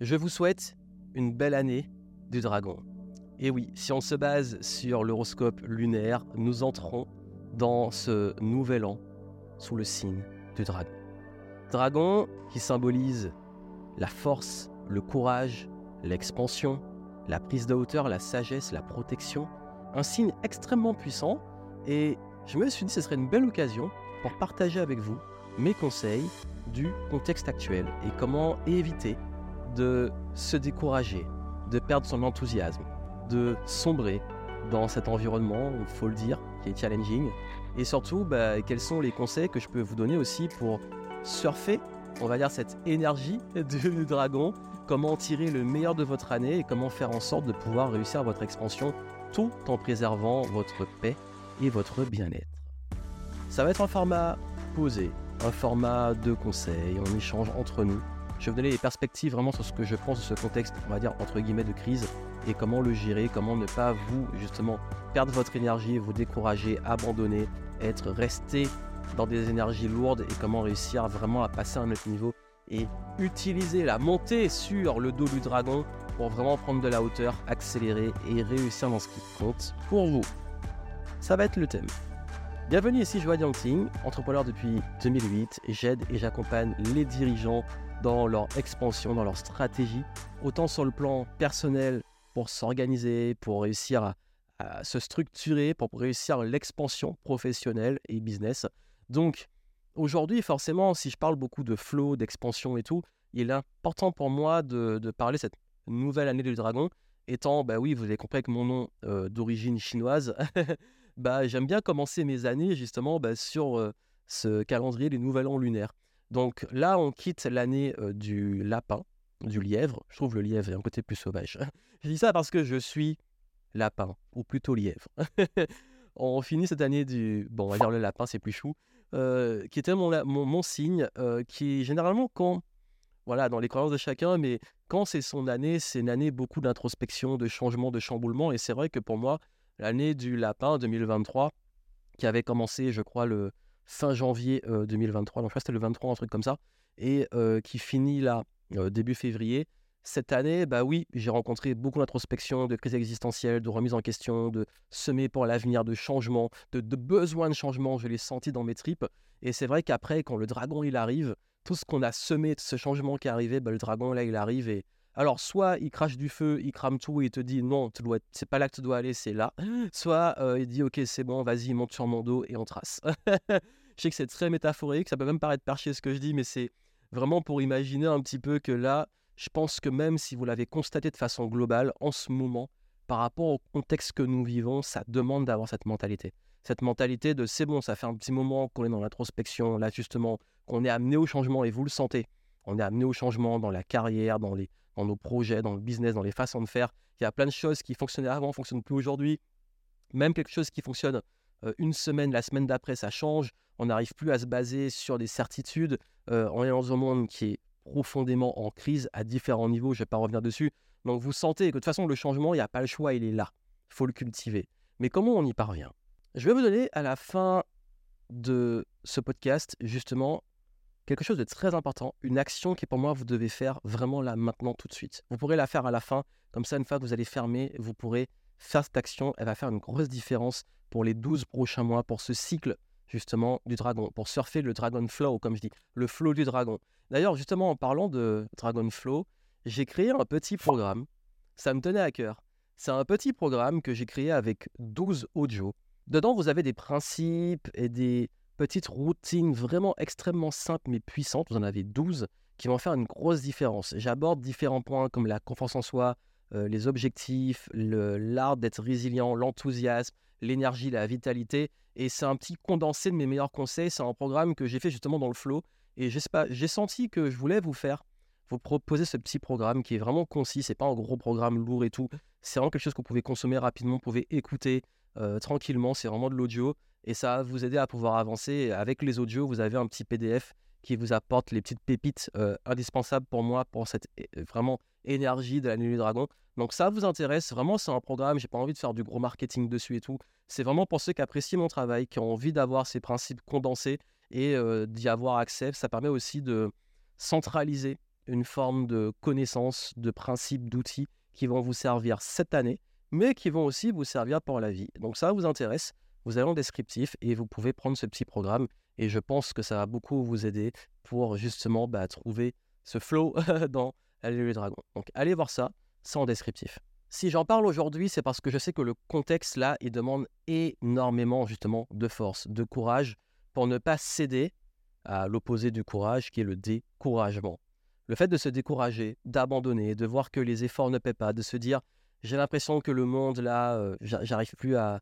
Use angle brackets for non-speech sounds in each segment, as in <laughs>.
Je vous souhaite une belle année du dragon. Et oui, si on se base sur l'horoscope lunaire, nous entrons dans ce nouvel an sous le signe du dragon. Dragon qui symbolise la force, le courage, l'expansion, la prise de hauteur, la sagesse, la protection. Un signe extrêmement puissant. Et je me suis dit que ce serait une belle occasion pour partager avec vous mes conseils du contexte actuel et comment éviter de se décourager, de perdre son enthousiasme, de sombrer dans cet environnement, il faut le dire, qui est challenging. Et surtout, bah, quels sont les conseils que je peux vous donner aussi pour surfer, on va dire, cette énergie du dragon, comment tirer le meilleur de votre année et comment faire en sorte de pouvoir réussir votre expansion tout en préservant votre paix et votre bien-être? Ça va être un format posé, un format de conseils, on échange entre nous. Je vais vous donner des perspectives vraiment sur ce que je pense de ce contexte, on va dire entre guillemets de crise, et comment le gérer, comment ne pas vous justement perdre votre énergie, vous décourager, abandonner, être resté dans des énergies lourdes et comment réussir vraiment à passer à un autre niveau et utiliser la montée sur le dos du dragon pour vraiment prendre de la hauteur, accélérer et réussir dans ce qui compte pour vous. Ça va être le thème. Bienvenue ici Joa Yangting, entrepreneur depuis 2008. J'aide et j'accompagne les dirigeants dans leur expansion, dans leur stratégie, autant sur le plan personnel pour s'organiser, pour réussir à, se structurer, pour réussir l'expansion professionnelle et business. Donc aujourd'hui, forcément, si je parle beaucoup de flow, d'expansion et tout, il est important pour moi de, de parler cette nouvelle année du dragon, étant, bah oui, vous avez compris avec mon nom euh, d'origine chinoise, <laughs> bah j'aime bien commencer mes années justement bah, sur euh, ce calendrier du nouvel an lunaire. Donc là, on quitte l'année du lapin, du lièvre. Je trouve le lièvre est un côté plus sauvage. <laughs> je dis ça parce que je suis lapin, ou plutôt lièvre. <laughs> on finit cette année du... Bon, on va dire le lapin, c'est plus chou. Qui était mon, mon, mon signe, qui généralement quand, voilà, dans les croyances de chacun, mais quand c'est son année, c'est une année beaucoup d'introspection, de changement, de chamboulement. Et c'est vrai que pour moi, l'année du lapin 2023, qui avait commencé, je crois, le fin janvier euh, 2023, donc je crois que c'était le 23, un truc comme ça, et euh, qui finit là, euh, début février, cette année, bah oui, j'ai rencontré beaucoup d'introspection, de crise existentielle, de remise en question, de semer pour l'avenir, de changement, de, de besoin de changement. Je l'ai senti dans mes tripes. Et c'est vrai qu'après, quand le dragon il arrive, tout ce qu'on a semé de ce changement qui est arrivé, bah, le dragon là il arrive et alors soit il crache du feu, il crame tout et il te dit non, c'est pas là que tu dois aller, c'est là. <gasps> Soit euh, il dit ok c'est bon, vas-y monte sur mon dos et on trace. <laughs> je sais que c'est très métaphorique, ça peut même paraître perché ce que je dis, mais c'est vraiment pour imaginer un petit peu que là je pense que même si vous l'avez constaté de façon globale, en ce moment, par rapport au contexte que nous vivons, ça demande d'avoir cette mentalité. Cette mentalité de c'est bon, ça fait un petit moment qu'on est dans l'introspection, là justement, qu'on est amené au changement et vous le sentez. On est amené au changement dans la carrière, dans, les, dans nos projets, dans le business, dans les façons de faire. Il y a plein de choses qui fonctionnaient avant, ne fonctionnent plus aujourd'hui. Même quelque chose qui fonctionne euh, une semaine, la semaine d'après, ça change. On n'arrive plus à se baser sur des certitudes. Euh, on est dans un monde qui est profondément en crise à différents niveaux, je ne vais pas revenir dessus. Donc vous sentez que de toute façon, le changement, il n'y a pas le choix, il est là. Il faut le cultiver. Mais comment on y parvient? Je vais vous donner à la fin de ce podcast, justement, quelque chose de très important, une action qui pour moi, vous devez faire vraiment là, maintenant, tout de suite. Vous pourrez la faire à la fin, comme ça, une fois que vous allez fermer, vous pourrez faire cette action, elle va faire une grosse différence pour les 12 prochains mois, pour ce cycle justement du dragon, pour surfer le Dragon Flow, comme je dis, le flow du dragon. D'ailleurs, justement, en parlant de Dragon Flow, j'ai créé un petit programme, ça me tenait à cœur. C'est un petit programme que j'ai créé avec 12 audios. Dedans, vous avez des principes et des petites routines vraiment extrêmement simples mais puissantes. Vous en avez 12 qui vont faire une grosse différence. J'aborde différents points comme la confiance en soi, euh, les objectifs, l'art d'être résilient, l'enthousiasme, l'énergie, la vitalité. Et c'est un petit condensé de mes meilleurs conseils. C'est un programme que j'ai fait justement dans le flow. Et j'ai senti que je voulais vous faire, vous proposer ce petit programme qui est vraiment concis. C'est pas un gros programme lourd et tout. C'est vraiment quelque chose que vous pouvez consommer rapidement, vous pouvez écouter euh, tranquillement. C'est vraiment de l'audio. Et ça va vous aider à pouvoir avancer. Avec les audios, vous avez un petit PDF qui vous apporte les petites pépites euh, indispensables pour moi pour cette vraiment énergie de la nuit du dragon. Donc ça vous intéresse, vraiment c'est un programme, j'ai pas envie de faire du gros marketing dessus et tout. C'est vraiment pour ceux qui apprécient mon travail, qui ont envie d'avoir ces principes condensés et euh, d'y avoir accès. Ça permet aussi de centraliser une forme de connaissance, de principes, d'outils qui vont vous servir cette année, mais qui vont aussi vous servir pour la vie. Donc ça vous intéresse, vous allez en descriptif et vous pouvez prendre ce petit programme. Et je pense que ça va beaucoup vous aider pour justement bah, trouver ce flow <laughs> dans le Dragon. Donc allez voir ça, c'est en descriptif. Si j'en parle aujourd'hui, c'est parce que je sais que le contexte là, il demande énormément justement de force, de courage pour ne pas céder à l'opposé du courage qui est le découragement. Le fait de se décourager, d'abandonner, de voir que les efforts ne paient pas, de se dire j'ai l'impression que le monde là, euh, j'arrive plus à.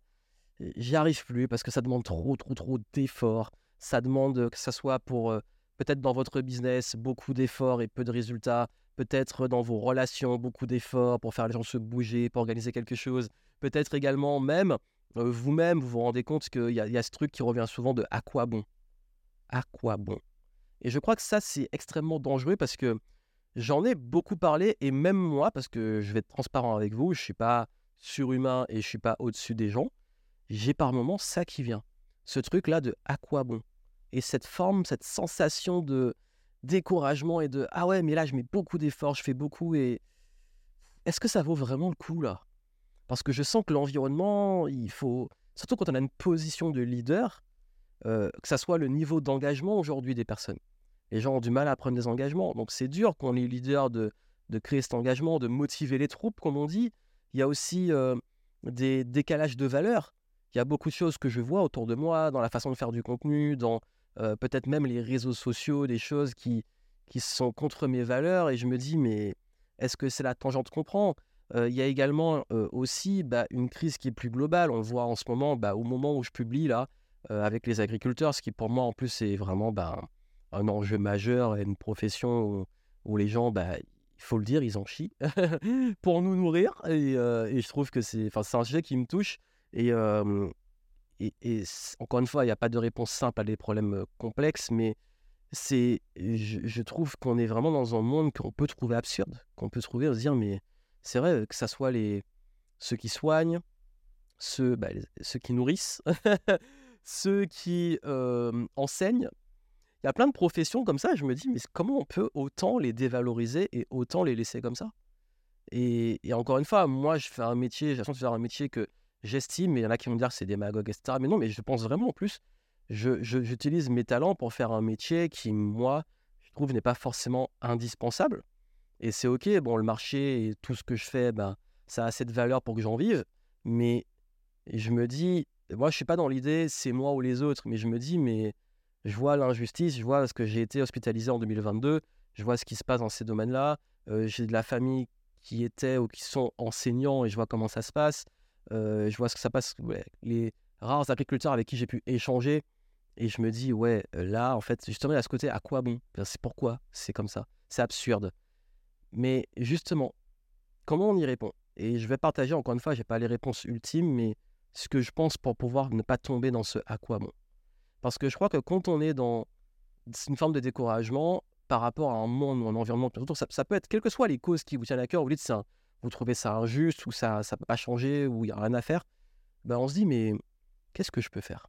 J'y arrive plus parce que ça demande trop, trop, trop d'efforts. Ça demande que ça soit pour euh, peut-être dans votre business beaucoup d'efforts et peu de résultats. Peut-être dans vos relations beaucoup d'efforts pour faire les gens se bouger, pour organiser quelque chose. Peut-être également même euh, vous-même, vous vous rendez compte qu'il y, y, a ce truc qui revient souvent de à quoi bon? À quoi bon? Et je crois que ça, c'est extrêmement dangereux parce que J'en ai beaucoup parlé et même moi, parce que je vais être transparent avec vous, je ne suis pas surhumain et je ne suis pas au-dessus des gens, j'ai par moments ça qui vient. Ce truc-là de à quoi bon? Et cette forme, cette sensation de découragement et de ah ouais, mais là je mets beaucoup d'efforts, je fais beaucoup et est-ce que ça vaut vraiment le coup là? Parce que je sens que l'environnement, il faut, surtout quand on a une position de leader, euh, que ça soit le niveau d'engagement aujourd'hui des personnes les gens ont du mal à prendre des engagements. Donc c'est dur quand on est leader de, de créer cet engagement, de motiver les troupes, comme on dit. Il y a aussi euh, des décalages de valeurs. Il y a beaucoup de choses que je vois autour de moi, dans la façon de faire du contenu, dans euh, peut-être même les réseaux sociaux, des choses qui, qui sont contre mes valeurs. Et je me dis, mais est-ce que c'est la tangente qu'on prend? Euh, Il y a également aussi bah, une crise qui est plus globale. On voit en ce moment, bah, au moment où je publie là, avec les agriculteurs, ce qui pour moi en plus est vraiment... Bah, un enjeu majeur et une profession où, les gens, bah, il faut le dire, ils en chient <laughs> pour nous nourrir. Et, euh, et je trouve que c'est un sujet qui me touche. Et, encore une fois, il n'y a pas de réponse simple à des problèmes complexes, mais c'est, je, trouve qu'on est vraiment dans un monde qu'on peut trouver absurde, qu'on peut trouver, se dire, mais c'est vrai que ça soit les, ceux qui soignent, ceux, bah, ceux qui nourrissent, <laughs> ceux qui enseignent, il y a plein de professions comme ça. Je me dis, mais comment on peut autant les dévaloriser et autant les laisser comme ça? Et, encore une fois, moi, je fais un métier, j'ai l'impression de faire un métier que j'estime, mais il y en a qui vont dire que c'est démagogue, etc. Mais non, mais je pense vraiment en plus, j'utilise mes talents pour faire un métier qui, moi, je trouve n'est pas forcément indispensable. Et c'est OK, bon, le marché et tout ce que je fais, ben, ça a de valeur pour que j'en vive. Mais je me dis, moi, je suis pas dans l'idée, c'est moi ou les autres, mais je me dis, mais je vois l'injustice, je vois ce que j'ai été hospitalisé en 2022, je vois ce qui se passe dans ces domaines-là. Euh, j'ai de la famille qui était ou qui sont enseignants et je vois comment ça se passe. Euh, je vois ce que ça passe, les rares agriculteurs avec qui j'ai pu échanger. Et je me dis, ouais, là, en fait, justement, il y a ce côté, à quoi bon? C'est pourquoi c'est comme ça? C'est absurde. Mais justement, comment on y répond? Et je vais partager, encore une fois, je n'ai pas les réponses ultimes, mais ce que je pense pour pouvoir ne pas tomber dans ce à quoi bon. Parce que je crois que quand on est dans une forme de découragement par rapport à un monde ou un environnement, ça, ça peut être, quelles que soient les causes qui vous tiennent à cœur, vous dites ça, vous trouvez ça injuste ou ça ne peut pas changer ou il n'y a rien à faire, ben on se dit mais qu'est-ce que je peux faire?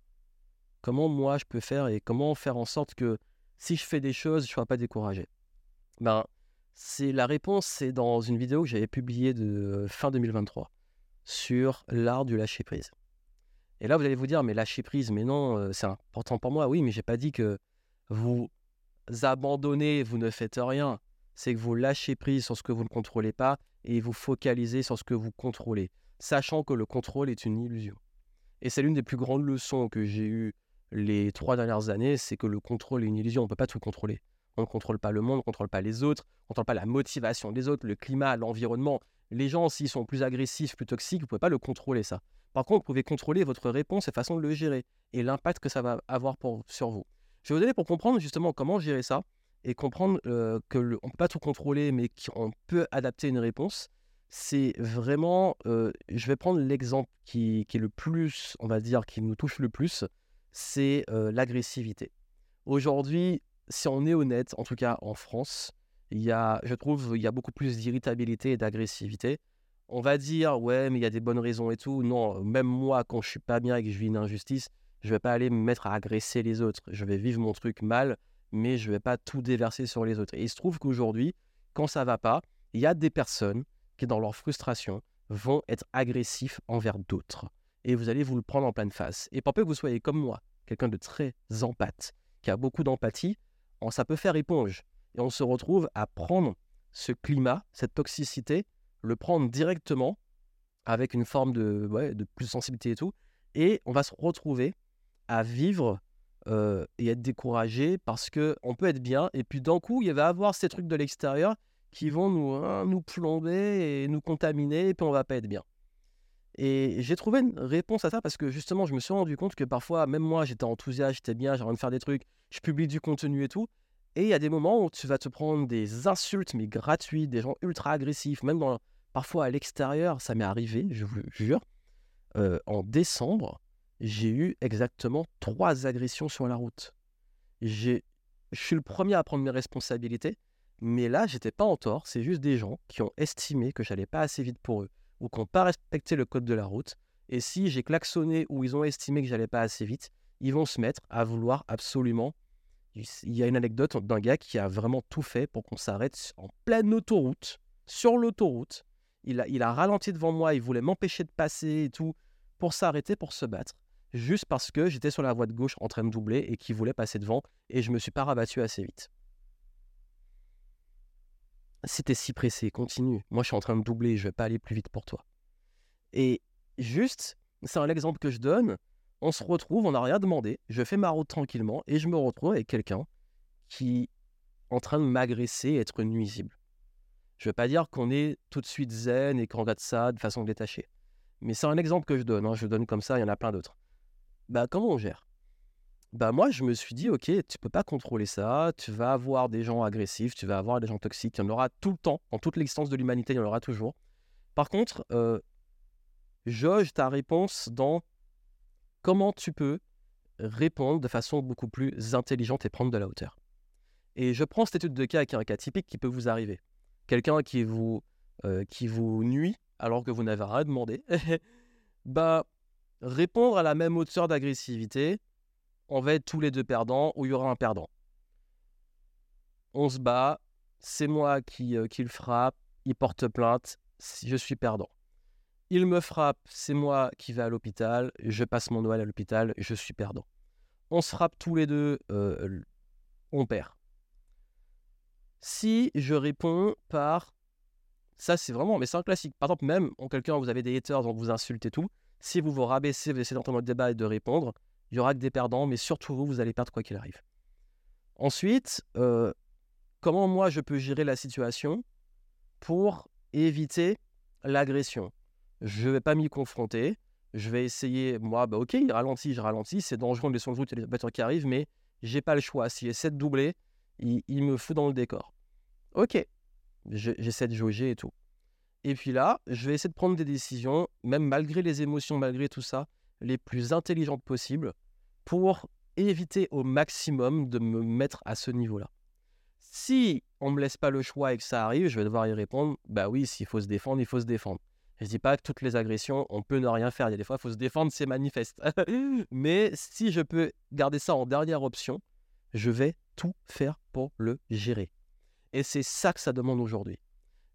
Comment moi je peux faire et comment faire en sorte que si je fais des choses, je ne sois pas découragé? Ben, c'est La réponse, c'est dans une vidéo que j'avais publiée de fin 2023 sur l'art du lâcher-prise. Et là, vous allez vous dire, mais lâcher prise, mais non, euh, c'est important pour moi. Oui, mais j'ai pas dit que vous abandonnez, vous ne faites rien. C'est que vous lâchez prise sur ce que vous ne contrôlez pas et vous focalisez sur ce que vous contrôlez, sachant que le contrôle est une illusion. Et c'est l'une des plus grandes leçons que j'ai eues les trois dernières années, c'est que le contrôle est une illusion. On ne peut pas tout contrôler. On ne contrôle pas le monde, on ne contrôle pas les autres, on ne contrôle pas la motivation des autres, le climat, l'environnement. Les gens, s'ils sont plus agressifs, plus toxiques, vous ne pouvez pas le contrôler, ça. Par contre, vous pouvez contrôler votre réponse et façon de le gérer et l'impact que ça va avoir pour, sur vous. Je vais vous aider pour comprendre justement comment gérer ça et comprendre euh, que ne peut pas tout contrôler, mais qu'on peut adapter une réponse. C'est vraiment, je vais prendre l'exemple qui, est le plus, on va dire, qui nous touche le plus, c'est l'agressivité. Aujourd'hui, si on est honnête, en tout cas en France, il y a, je trouve, il y a beaucoup plus d'irritabilité et d'agressivité on va dire, ouais, mais il y a des bonnes raisons et tout. Non, même moi, quand je suis pas bien et que je vis une injustice, je vais pas aller me mettre à agresser les autres. Je vais vivre mon truc mal, mais je vais pas tout déverser sur les autres. Et il se trouve qu'aujourd'hui, quand ça va pas, il y a des personnes qui, dans leur frustration, vont être agressifs envers d'autres. Et vous allez vous le prendre en pleine face. Et pour peu que vous soyez comme moi, quelqu'un de très empathe, qui a beaucoup d'empathie, ça peut faire éponge. Et on se retrouve à prendre ce climat, cette toxicité, le prendre directement avec une forme de, de plus de sensibilité et tout. Et on va se retrouver à vivre euh, et être découragé parce qu'on peut être bien. Et puis d'un coup, il va avoir ces trucs de l'extérieur qui vont nous, hein, nous plomber et nous contaminer. Et puis on va pas être bien. Et j'ai trouvé une réponse à ça parce que justement, je me suis rendu compte que parfois, même moi, j'étais enthousiaste, j'étais bien, j'ai envie de faire des trucs, je publie du contenu et tout. Et il y a des moments où tu vas te prendre des insultes, mais gratuites, des gens ultra agressifs, même dans, parfois à l'extérieur. Ça m'est arrivé, je vous jure. Euh, en décembre, j'ai eu exactement trois agressions sur la route. Je suis le premier à prendre mes responsabilités, mais là, j'étais pas en tort. C'est juste des gens qui ont estimé que j'allais pas assez vite pour eux ou qui n'ont pas respecté le code de la route. Et si j'ai klaxonné ou ils ont estimé que j'allais pas assez vite, ils vont se mettre à vouloir absolument. Il y a une anecdote d'un gars qui a vraiment tout fait pour qu'on s'arrête en pleine autoroute, sur l'autoroute. Il a, il a ralenti devant moi, il voulait m'empêcher de passer et tout, pour s'arrêter, pour se battre, juste parce que j'étais sur la voie de gauche en train de doubler et qu'il voulait passer devant et je me suis pas rabattu assez vite. T'es si pressé, continue. Moi, je suis en train de doubler, je vais pas aller plus vite pour toi. Et juste, c'est un exemple que je donne. On se retrouve, on n'a rien demandé. Je fais ma route tranquillement et je me retrouve avec quelqu'un qui est en train de m'agresser, être nuisible. Je ne veux pas dire qu'on est tout de suite zen et qu'on regarde ça de façon détachée. Mais c'est un exemple que je donne. Hein. Je donne comme ça, il y en a plein d'autres. Bah, comment on gère? Bah moi, je me suis dit, ok, tu peux pas contrôler ça, tu vas avoir des gens agressifs, tu vas avoir des gens toxiques, il y en aura tout le temps, en toute l'existence de l'humanité, il y en aura toujours. Par contre, euh, jauge ta réponse dans comment tu peux répondre de façon beaucoup plus intelligente et prendre de la hauteur. Et je prends cette étude de cas qui est un cas typique qui peut vous arriver. Quelqu'un qui vous, euh, qui vous nuit alors que vous n'avez rien demandé. <laughs> bah, répondre à la même hauteur d'agressivité, on va être tous les deux perdants ou il y aura un perdant. On se bat, c'est moi qui, euh, le frappe, il porte plainte, je suis perdant. Il me frappe, c'est moi qui vais à l'hôpital, je passe mon Noël à l'hôpital, je suis perdant. On se frappe tous les deux, euh, on perd. Si je réponds par ça, c'est vraiment, mais c'est un classique. Par exemple, même en quelqu'un, vous avez des haters, donc vous insultez tout. Si vous vous rabaissez, vous essayez d'entendre le débat et de répondre, il y aura que des perdants, mais surtout vous, vous allez perdre quoi qu'il arrive. Ensuite, euh, comment moi je peux gérer la situation pour éviter l'agression? Je ne vais pas m'y confronter. Je vais essayer, moi, bah ok, il ralentit, je ralentis, c'est dangereux, de son route, il y a des voitures qui arrivent, mais j'ai pas le choix. S'il essaie de doubler, il, il me fout dans le décor. Ok, j'essaie de jauger et tout. Et puis là, je vais essayer de prendre des décisions, même malgré les émotions, malgré tout ça, les plus intelligentes possibles pour éviter au maximum de me mettre à ce niveau-là. Si on me laisse pas le choix et que ça arrive, je vais devoir y répondre. Bah oui, s'il faut se défendre, il faut se défendre. Je dis pas que toutes les agressions, on peut ne rien faire. Il y a des fois, il faut se défendre, c'est manifeste. <laughs> Mais si je peux garder ça en dernière option, je vais tout faire pour le gérer. Et c'est ça que ça demande aujourd'hui.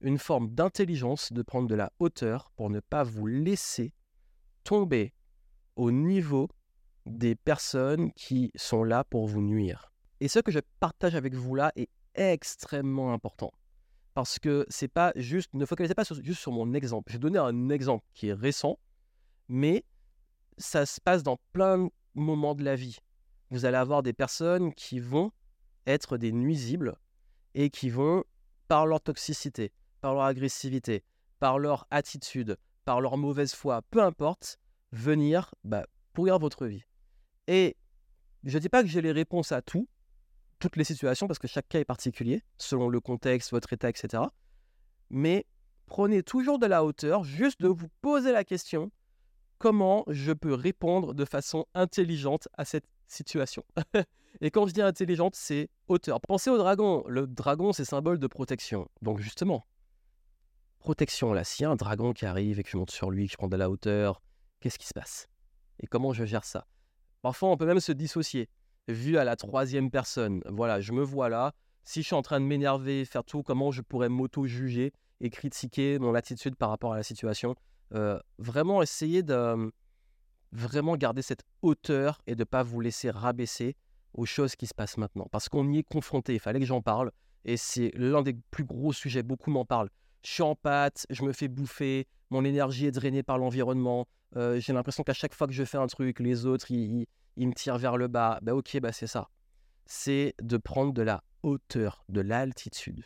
Une forme d'intelligence de prendre de la hauteur pour ne pas vous laisser tomber au niveau des personnes qui sont là pour vous nuire. Et ce que je partage avec vous là est extrêmement important. Parce que c'est pas juste, ne focalisez pas juste sur mon exemple. Je vais donner un exemple qui est récent, mais ça se passe dans plein de moments de la vie. Vous allez avoir des personnes qui vont être des nuisibles et qui vont, par leur toxicité, par leur agressivité, par leur attitude, par leur mauvaise foi, peu importe, venir bah, pourrir votre vie. Et je ne dis pas que j'ai les réponses à tout, toutes les situations, parce que chaque cas est particulier, selon le contexte, votre état, etc. Mais prenez toujours de la hauteur, juste de vous poser la question, comment je peux répondre de façon intelligente à cette situation? <laughs> Et quand je dis intelligente, c'est hauteur. Pensez au dragon. Le dragon, c'est symbole de protection. Donc justement, protection là. S'il y a un dragon qui arrive et je monte sur lui, que je prends de la hauteur, qu'est-ce qui se passe? Et comment je gère ça? Parfois, on peut même se dissocier. Vu à la troisième personne, voilà, je me vois là, si je suis en train de m'énerver, faire tout, comment je pourrais m'auto-juger et critiquer mon attitude par rapport à la situation? Euh, vraiment essayer de vraiment garder cette hauteur et de ne pas vous laisser rabaisser aux choses qui se passent maintenant. Parce qu'on y est confronté, il fallait que j'en parle. Et c'est l'un des plus gros sujets, beaucoup m'en parlent. Je suis en pâte, je me fais bouffer, mon énergie est drainée par l'environnement. Euh, j'ai l'impression qu'à chaque fois que je fais un truc, les autres, ils, me tirent vers le bas. Ben ok, bah c'est ça. C'est de prendre de la hauteur, de l'altitude.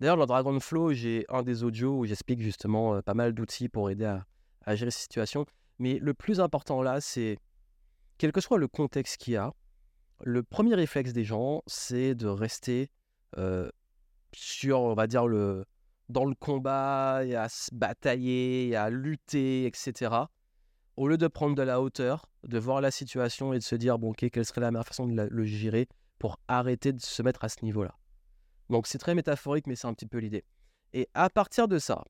D'ailleurs, dans Dragon Flow, j'ai un des audios où j'explique justement euh, pas mal d'outils pour aider à, gérer ces situations. Mais le plus important là, c'est, quel que soit le contexte qu'il y a, le premier réflexe des gens, c'est de rester euh, sur, on va dire, le, dans le combat, à se batailler, à lutter, etc. Au lieu de prendre de la hauteur, de voir la situation et de se dire, bon, ok, quelle serait la meilleure façon de le gérer pour arrêter de se mettre à ce niveau-là. Donc c'est très métaphorique, mais c'est un petit peu l'idée. Et à partir de ça,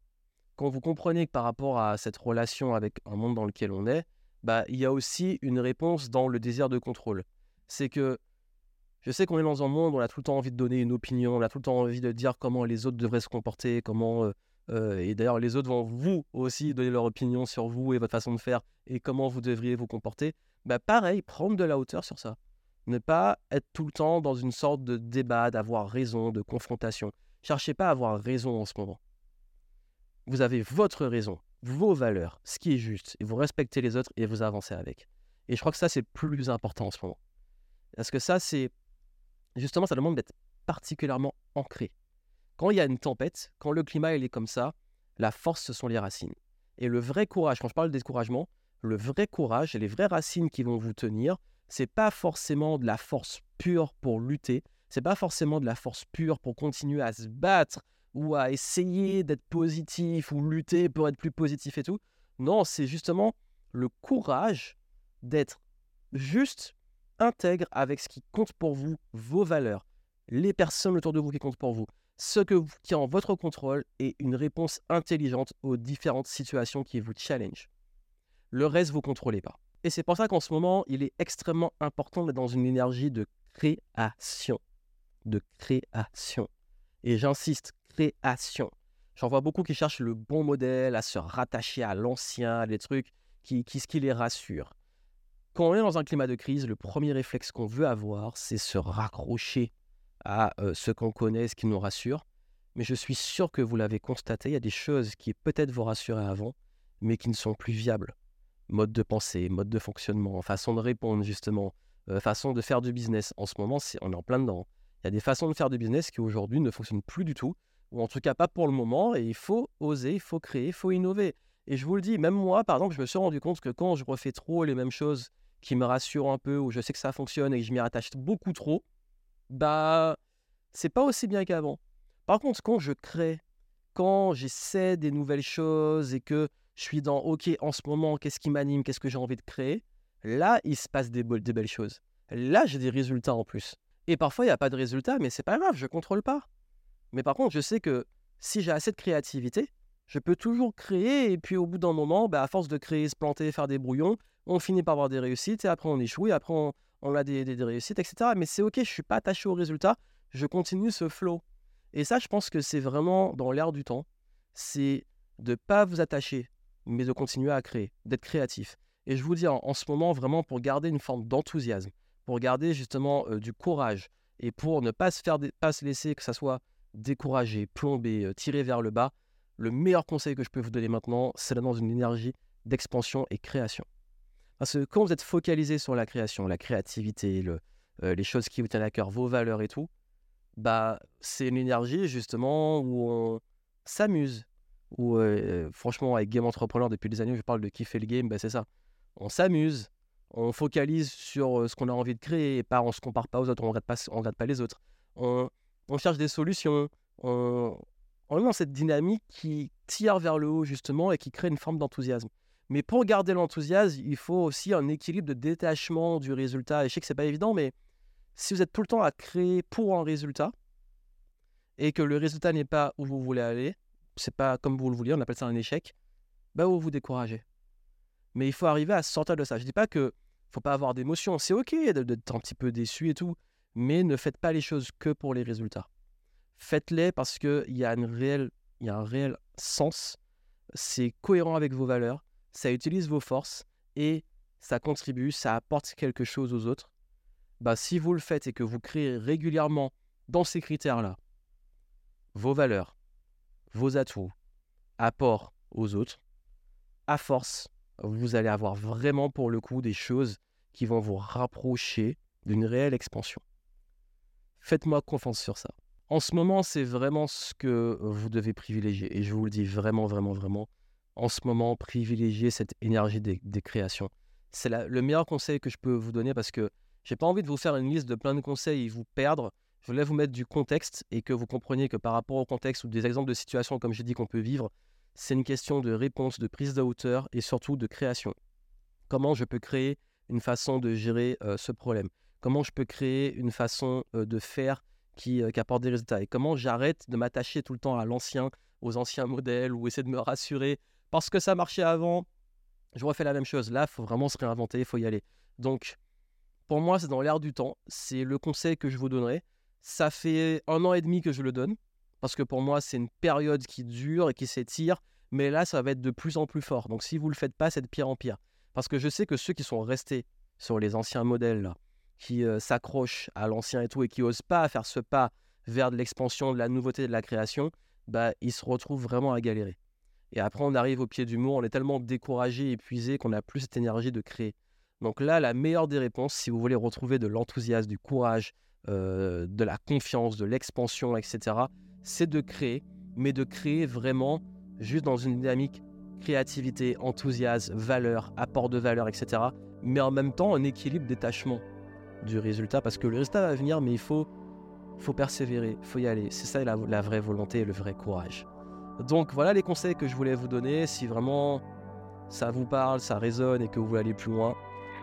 quand vous comprenez que par rapport à cette relation avec un monde dans lequel on est, bah, il y a aussi une réponse dans le désir de contrôle. C'est que je sais qu'on est dans un monde où on a tout le temps envie de donner une opinion, on a tout le temps envie de dire comment les autres devraient se comporter, comment... Euh, euh, et d'ailleurs, les autres vont vous aussi donner leur opinion sur vous et votre façon de faire et comment vous devriez vous comporter. Bah pareil, prendre de la hauteur sur ça. Ne pas être tout le temps dans une sorte de débat, d'avoir raison, de confrontation. Cherchez pas à avoir raison en ce moment. Vous avez votre raison, vos valeurs, ce qui est juste, et vous respectez les autres et vous avancez avec. Et je crois que ça, c'est plus important en ce moment. Parce que ça, c'est justement, ça demande d'être particulièrement ancré. Quand il y a une tempête, quand le climat il est comme ça, la force, ce sont les racines. Et le vrai courage, quand je parle de découragement, le vrai courage et les vraies racines qui vont vous tenir, c'est pas forcément de la force pure pour lutter, c'est pas forcément de la force pure pour continuer à se battre ou à essayer d'être positif ou lutter pour être plus positif et tout. Non, c'est justement le courage d'être juste intègre avec ce qui compte pour vous, vos valeurs, les personnes autour de vous qui comptent pour vous, ce que vous, qui est en votre contrôle et une réponse intelligente aux différentes situations qui vous challenge. Le reste, vous ne contrôlez pas. Et c'est pour ça qu'en ce moment, il est extrêmement important d'être dans une énergie de création. De création. Et j'insiste, création. J'en vois beaucoup qui cherchent le bon modèle, à se rattacher à l'ancien, des trucs qui, qui, qui les rassurent. Quand on est dans un climat de crise, le premier réflexe qu'on veut avoir, c'est se raccrocher à euh, ce qu'on connaît, ce qui nous rassure. Mais je suis sûr que vous l'avez constaté, il y a des choses qui peut-être vous rassuraient avant, mais qui ne sont plus viables. Mode de pensée, mode de fonctionnement, façon de répondre justement, euh, façon de faire du business. En ce moment, on est en plein dedans. Il y a des façons de faire du business qui aujourd'hui ne fonctionnent plus du tout, ou en tout cas pas pour le moment, et il faut oser, il faut créer, il faut innover. Et je vous le dis, même moi, par exemple, je me suis rendu compte que quand je refais trop les mêmes choses qui me rassure un peu, où je sais que ça fonctionne et je m'y rattache beaucoup trop, bah, c'est pas aussi bien qu'avant. Par contre, quand je crée, quand j'essaie des nouvelles choses et que je suis dans OK, en ce moment, qu'est-ce qui m'anime, qu'est-ce que j'ai envie de créer, là, il se passe des, des belles choses. Là, j'ai des résultats en plus. Et parfois, il n'y a pas de résultats, mais c'est pas grave, je contrôle pas. Mais par contre, je sais que si j'ai assez de créativité, je peux toujours créer et puis au bout d'un moment, bah, à force de créer, se planter, faire des brouillons, on finit par avoir des réussites et après on échoue et après on, a des, réussites, etc. Mais c'est ok, je suis pas attaché au résultat, je continue ce flow. Et ça, je pense que c'est vraiment dans l'air du temps, c'est de pas vous attacher, mais de continuer à créer, d'être créatif. Et je vous dis en, ce moment vraiment pour garder une forme d'enthousiasme, pour garder justement euh, du courage et pour ne pas se faire, pas se laisser que ça soit découragé, plombé, euh, tiré vers le bas, le meilleur conseil que je peux vous donner maintenant, c'est d'être dans une énergie d'expansion et création. Parce que quand vous êtes focalisé sur la création, la créativité, euh, les choses qui vous tiennent à cœur, vos valeurs et tout, bah, c'est une énergie justement où on s'amuse. Où, euh, franchement, avec Game Entrepreneur, depuis des années, je parle de kiffer le game, bah, c'est ça. On s'amuse, on focalise sur euh, ce qu'on a envie de créer et pas, on se compare pas aux autres, on ne regarde pas, on regarde pas les autres. On, cherche des solutions, on, on est cette dynamique qui tire vers le haut justement et qui crée une forme d'enthousiasme. Mais pour garder l'enthousiasme, il faut aussi un équilibre de détachement du résultat. Et je sais que c'est pas évident, mais si vous êtes tout le temps à créer pour un résultat et que le résultat n'est pas où vous voulez aller, c'est pas comme vous le vouliez, on appelle ça un échec, bah vous vous découragez. Mais il faut arriver à sortir de ça. Je dis pas que faut pas avoir d'émotion, c'est ok d'être un petit peu déçu et tout, mais ne faites pas les choses que pour les résultats. Faites-les parce qu'il y, y a un réel sens, c'est cohérent avec vos valeurs, ça utilise vos forces et ça contribue, ça apporte quelque chose aux autres. Bah, si vous le faites et que vous créez régulièrement dans ces critères-là vos valeurs, vos atouts, apports aux autres, à force, vous allez avoir vraiment pour le coup des choses qui vont vous rapprocher d'une réelle expansion. Faites-moi confiance sur ça. En ce moment, c'est vraiment ce que vous devez privilégier. Et je vous le dis vraiment, vraiment, vraiment. En ce moment, privilégiez cette énergie des, créations. C'est le meilleur conseil que je peux vous donner parce que j'ai pas envie de vous faire une liste de plein de conseils et vous perdre. Je voulais vous mettre du contexte et que vous compreniez que par rapport au contexte ou des exemples de situations, comme j'ai dit, qu'on peut vivre, c'est une question de réponse, de prise de hauteur et surtout de création. Comment je peux créer une façon de gérer euh, ce problème? Comment je peux créer une façon euh, de faire qui, euh, qui, apporte des résultats? Et comment j'arrête de m'attacher tout le temps à l'ancien, aux anciens modèles ou essayer de me rassurer parce que ça marchait avant, je refais la même chose. Là, il faut vraiment se réinventer, il faut y aller. Donc, pour moi, c'est dans l'air du temps. C'est le conseil que je vous donnerai. Ça fait un an et demi que je le donne parce que pour moi, c'est une période qui dure et qui s'étire, mais là, ça va être de plus en plus fort. Donc si vous ne le faites pas, c'est de pire en pire. Parce que je sais que ceux qui sont restés sur les anciens modèles, qui euh, s'accrochent à l'ancien et tout, et qui n'osent pas faire ce pas vers l'expansion, de la nouveauté, de la création, bah, ils se retrouvent vraiment à galérer. Et après, on arrive au pied du mur, on est tellement découragé, épuisé qu'on n'a plus cette énergie de créer. Donc là, la meilleure des réponses, si vous voulez retrouver de l'enthousiasme, du courage, euh, de la confiance, de l'expansion, etc., c'est de créer, mais de créer vraiment juste dans une dynamique créativité, enthousiasme, valeur, apport de valeur, etc. Mais en même temps, un équilibre détachement du résultat, parce que le résultat va venir, mais il faut, faut persévérer, faut y aller. C'est ça la, la vraie volonté et le vrai courage. Donc voilà les conseils que je voulais vous donner. Si vraiment ça vous parle, ça résonne et que vous voulez aller plus loin,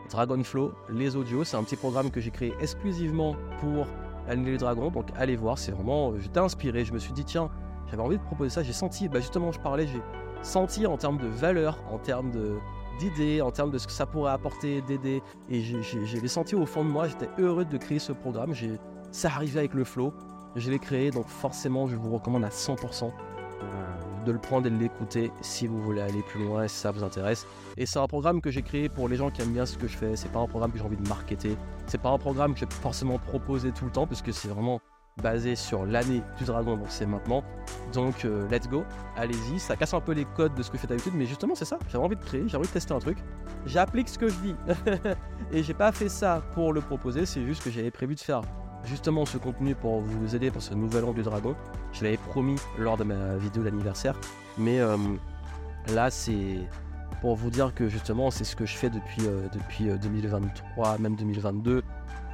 Dragonflow, les audios, c'est un petit programme que j'ai créé exclusivement pour L'année du dragon. Donc allez voir, c'est vraiment. J'étais inspiré, je me suis dit, tiens, j'avais envie de proposer ça. J'ai senti, bah justement, je parlais, j'ai senti en termes de valeur, en termes d'idées, en termes de ce que ça pourrait apporter, d'aider. Et j'ai senti au fond de moi, j'étais heureux de créer ce programme. Ça arrivait avec le flow, je l'ai créé, donc forcément, je vous recommande à 100% de le prendre et de l'écouter si vous voulez aller plus loin, si ça vous intéresse. Et c'est un programme que j'ai créé pour les gens qui aiment bien ce que je fais. C'est pas un programme que j'ai envie de marketer. C'est pas un programme que j'ai forcément proposé tout le temps, parce que c'est vraiment basé sur l'année du dragon, donc c'est maintenant. Donc euh, let's go, allez-y. Ça casse un peu les codes de ce que je fais d'habitude, mais justement c'est ça. J'avais envie de créer, j'ai envie de tester un truc. J'applique ce que je dis. <laughs> et j'ai pas fait ça pour le proposer, c'est juste que j'avais prévu de faire justement ce contenu pour vous aider pour ce nouvel an du dragon. Je l'avais promis lors de ma vidéo d'anniversaire. Mais euh, là, c'est pour vous dire que justement, c'est ce que je fais depuis, euh, depuis 2023, euh, même 2022.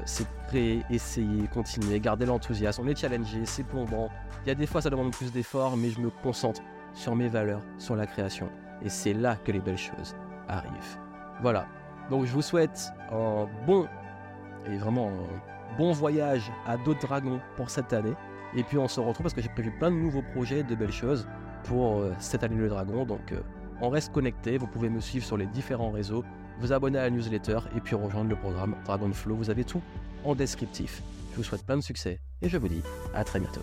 C'est créer, essayer, continuer, garder l'enthousiasme. On est challengé, c'est plombant. Il y a des fois, ça demande plus d'efforts, mais je me concentre sur mes valeurs, sur la création. Et c'est là que les belles choses arrivent. Voilà. Donc, je vous souhaite un bon et vraiment bon voyage à d'autres dragons pour cette année. Et puis on se retrouve parce que j'ai prévu plein de nouveaux projets, de belles choses pour euh, cette année le dragon. Donc euh, on reste connecté, vous pouvez me suivre sur les différents réseaux, vous abonner à la newsletter et puis rejoindre le programme Dragonflow. Vous avez tout en descriptif. Je vous souhaite plein de succès et je vous dis à très bientôt.